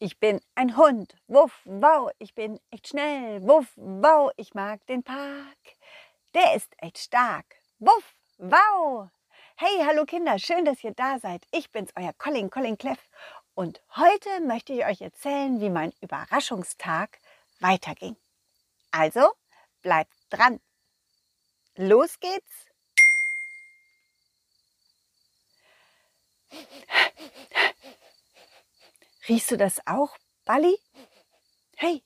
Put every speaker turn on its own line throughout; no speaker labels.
Ich bin ein Hund, wuff, wow, ich bin echt schnell, wuff, wow, ich mag den Park. Der ist echt stark, wuff, wow. Hey, hallo Kinder, schön, dass ihr da seid. Ich bin's, euer Colin, Colin Cleff. Und heute möchte ich euch erzählen, wie mein Überraschungstag weiterging. Also, bleibt dran. Los geht's. Riechst du das auch, Balli? Hey,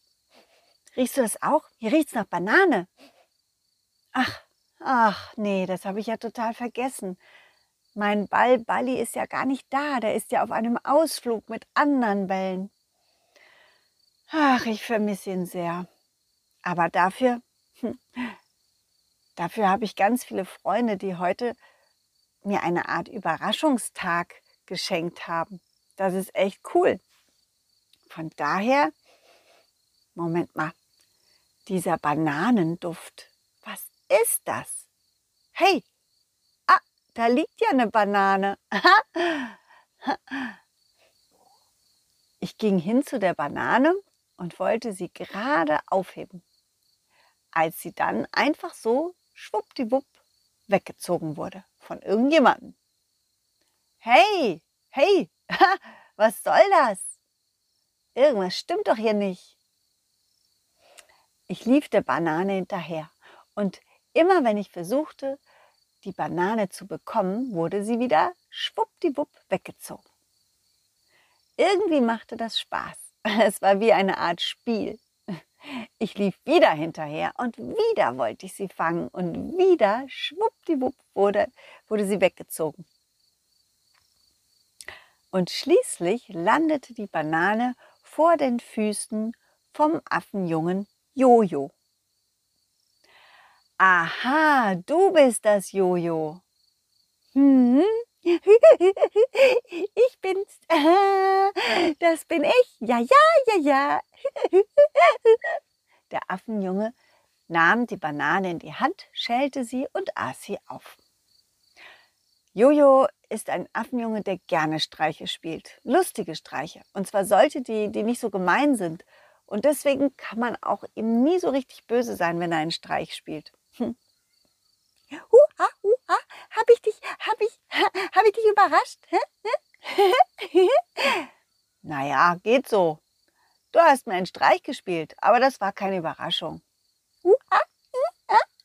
riechst du das auch? Hier riecht's nach Banane. Ach, ach, nee, das habe ich ja total vergessen. Mein Ball Balli ist ja gar nicht da, der ist ja auf einem Ausflug mit anderen Bällen. Ach, ich vermisse ihn sehr. Aber dafür, hm, dafür habe ich ganz viele Freunde, die heute mir eine Art Überraschungstag geschenkt haben. Das ist echt cool. Von daher, Moment mal, dieser Bananenduft, was ist das? Hey, ah, da liegt ja eine Banane. Ich ging hin zu der Banane und wollte sie gerade aufheben, als sie dann einfach so schwuppdiwupp weggezogen wurde von irgendjemandem. Hey, hey, was soll das? Irgendwas stimmt doch hier nicht. Ich lief der Banane hinterher und immer wenn ich versuchte, die Banane zu bekommen, wurde sie wieder schwuppdiwupp weggezogen. Irgendwie machte das Spaß. Es war wie eine Art Spiel. Ich lief wieder hinterher und wieder wollte ich sie fangen und wieder schwuppdiwupp wurde, wurde sie weggezogen. Und schließlich landete die Banane vor den Füßen vom Affenjungen Jojo. Aha, du bist das Jojo. Hm? Ich bin's. Das bin ich. Ja, ja, ja, ja. Der Affenjunge nahm die Banane in die Hand, schälte sie und aß sie auf. Jojo ist ein Affenjunge, der gerne Streiche spielt. Lustige Streiche. Und zwar solche, die, die nicht so gemein sind. Und deswegen kann man auch ihm nie so richtig böse sein, wenn er einen Streich spielt. Hm. Huha, huha, hab ich dich, hab ich, hab ich dich überrascht? naja, geht so. Du hast mir einen Streich gespielt, aber das war keine Überraschung.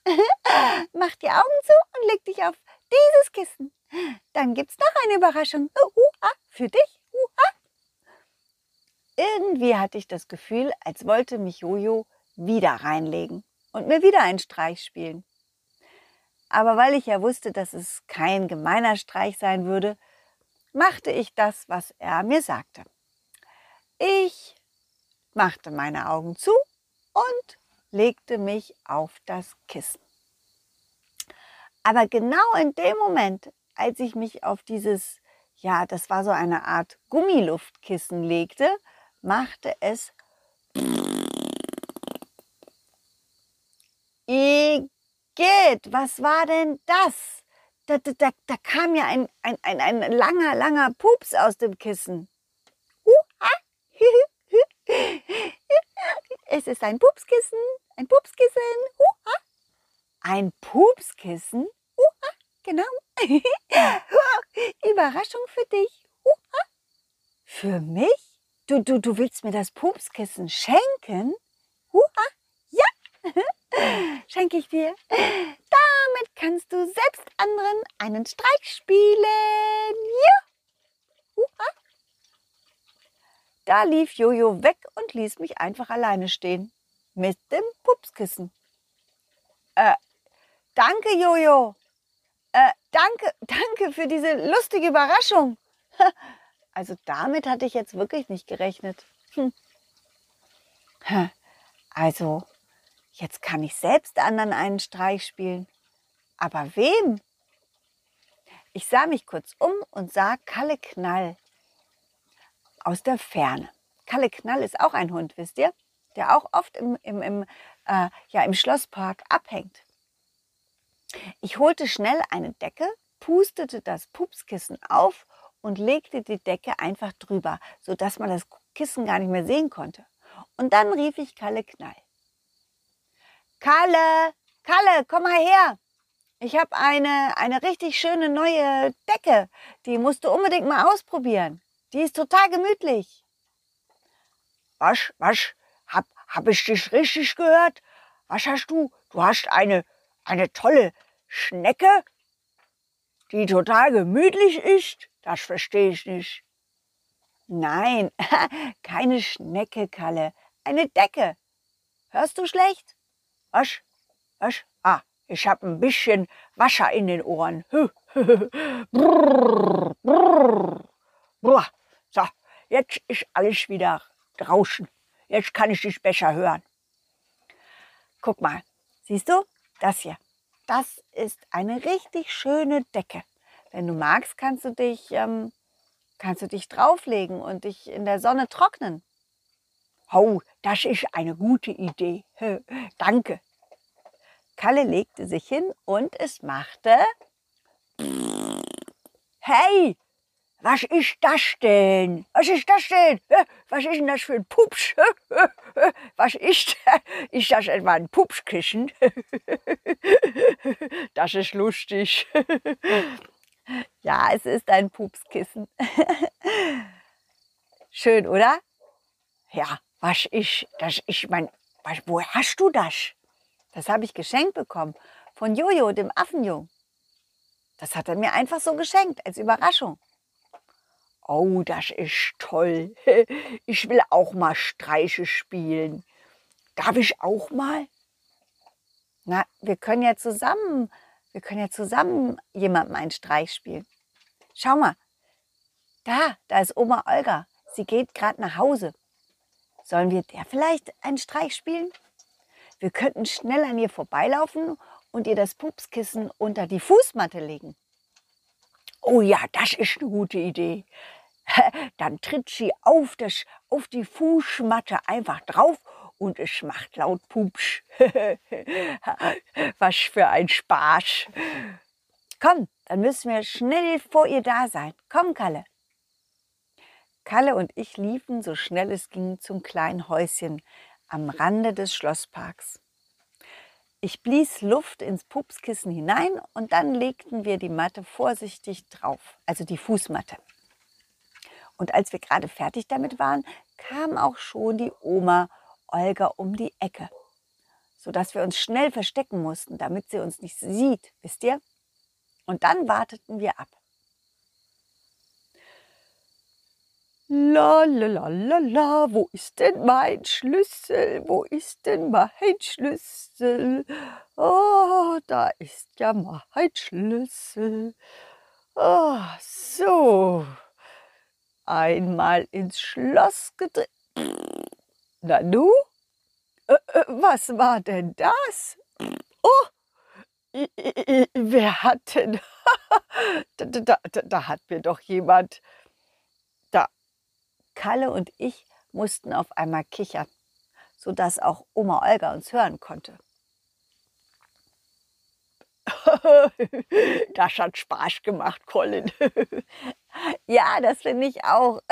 Mach die Augen zu und leg dich auf dieses Kissen. Dann gibt's noch eine Überraschung. Uh, für dich. Uh, Irgendwie hatte ich das Gefühl, als wollte mich Jojo wieder reinlegen und mir wieder einen Streich spielen. Aber weil ich ja wusste, dass es kein gemeiner Streich sein würde, machte ich das, was er mir sagte. Ich machte meine Augen zu und legte mich auf das Kissen. Aber genau in dem Moment, als ich mich auf dieses, ja, das war so eine Art Gummiluftkissen legte, machte es Igitt, was war denn das? Da, da, da, kam ja ein, ein, ein, ein langer, langer Pups aus dem Kissen. Es ist ein Pupskissen, ein Pupskissen. Ein Pupskissen? Genau. Überraschung für dich. Für mich? Du, du, du willst mir das Pupskissen schenken? Ja, schenke ich dir. Damit kannst du selbst anderen einen Streich spielen. Ja. Da lief Jojo weg und ließ mich einfach alleine stehen. Mit dem Pupskissen. Äh, danke, Jojo. Äh, danke, danke für diese lustige Überraschung. Also damit hatte ich jetzt wirklich nicht gerechnet. Hm. Also, jetzt kann ich selbst anderen einen Streich spielen. Aber wem? Ich sah mich kurz um und sah Kalle Knall aus der Ferne. Kalle Knall ist auch ein Hund, wisst ihr? Der auch oft im, im, im, äh, ja, im Schlosspark abhängt. Ich holte schnell eine Decke, pustete das Pupskissen auf und legte die Decke einfach drüber, sodass man das Kissen gar nicht mehr sehen konnte. Und dann rief ich Kalle Knall. Kalle, Kalle, komm mal her. Ich habe eine, eine richtig schöne neue Decke. Die musst du unbedingt mal ausprobieren. Die ist total gemütlich.
Was, was? Hab, hab ich dich richtig gehört? Was hast du? Du hast eine, eine tolle Schnecke, die total gemütlich ist? Das verstehe ich nicht.
Nein, keine Schnecke, Kalle. Eine Decke. Hörst du schlecht?
Was? Was? Ah, ich habe ein bisschen Wasser in den Ohren. brrr, brrr. So, jetzt ist alles wieder draußen. Jetzt kann ich dich besser hören.
Guck mal, siehst du? Das hier. Das ist eine richtig schöne Decke. Wenn du magst, kannst du dich, ähm, kannst du dich drauflegen und dich in der Sonne trocknen.
Oh, das ist eine gute Idee. Danke.
Kalle legte sich hin und es machte.
Hey, was ist das denn? Was ist das denn? Was ist denn das für ein Pups? Was ist das? Ist das etwa ein Pupskissen? Das ist lustig.
Ja, es ist ein Pupskissen. Schön, oder?
Ja, was ist das? Ich mein, was, wo hast du das?
Das habe ich geschenkt bekommen von Jojo, dem Affenjung. Das hat er mir einfach so geschenkt, als Überraschung.
Oh, das ist toll. Ich will auch mal Streiche spielen. Darf ich auch mal?
Na, wir können ja zusammen, wir können ja zusammen jemandem einen Streich spielen. Schau mal, da, da ist Oma Olga. Sie geht gerade nach Hause. Sollen wir der vielleicht einen Streich spielen? Wir könnten schnell an ihr vorbeilaufen und ihr das Pupskissen unter die Fußmatte legen.
Oh ja, das ist eine gute Idee. Dann tritt sie auf, das, auf die Fußmatte einfach drauf und es macht laut Pupsch. Was für ein Spaß.
Komm, dann müssen wir schnell vor ihr da sein. Komm, Kalle. Kalle und ich liefen so schnell es ging zum kleinen Häuschen am Rande des Schlossparks. Ich blies Luft ins Pupskissen hinein und dann legten wir die Matte vorsichtig drauf, also die Fußmatte. Und als wir gerade fertig damit waren, kam auch schon die Oma Olga um die Ecke, sodass wir uns schnell verstecken mussten, damit sie uns nicht sieht, wisst ihr? Und dann warteten wir ab.
La la la la la, wo ist denn mein Schlüssel? Wo ist denn mein Schlüssel? Oh, da ist ja mein Schlüssel. Oh, so einmal ins Schloss gedreht. Na nu? Äh, äh, was war denn das? Oh, wer hat denn? da, da, da, da hat mir doch jemand.
Kalle und ich mussten auf einmal kichern, sodass auch Oma Olga uns hören konnte.
das hat Spaß gemacht, Colin.
ja, das finde ich auch.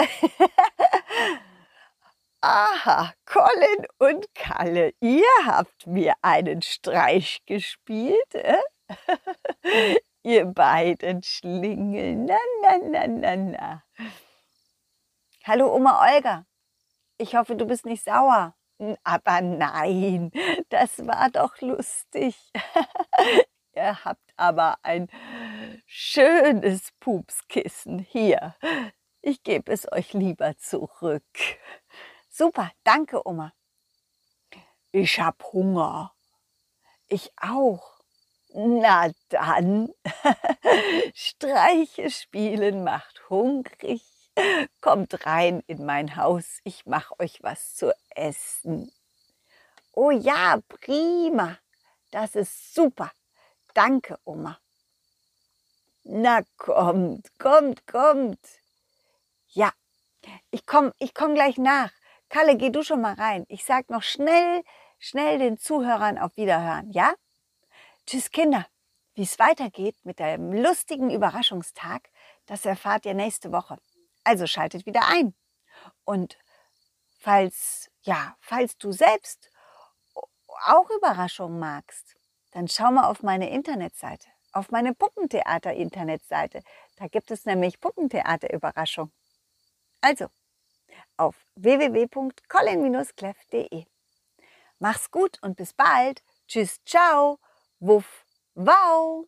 Aha, Colin und Kalle, ihr habt mir einen Streich gespielt. Äh? ihr beiden Schlingel, na, na, na, na, na.
Hallo Oma Olga, ich hoffe, du bist nicht sauer.
Aber nein, das war doch lustig. Ihr habt aber ein schönes Pupskissen hier. Ich gebe es euch lieber zurück.
Super, danke, Oma.
Ich hab Hunger.
Ich auch.
Na dann, Streiche spielen macht hungrig. Kommt rein in mein Haus, ich mach euch was zu essen.
Oh ja, prima. Das ist super. Danke, Oma.
Na kommt, kommt, kommt.
Ja, ich komme ich komm gleich nach. Kalle, geh du schon mal rein. Ich sag noch schnell, schnell den Zuhörern auf Wiederhören, ja? Tschüss, Kinder. Wie es weitergeht mit dem lustigen Überraschungstag, das erfahrt ihr nächste Woche. Also schaltet wieder ein. Und falls, ja, falls du selbst auch Überraschungen magst, dann schau mal auf meine Internetseite, auf meine Puppentheater-Internetseite. Da gibt es nämlich Puppentheater-Überraschung. Also, auf www.colin-cleff.de. Mach's gut und bis bald. Tschüss, ciao, wuff, wow.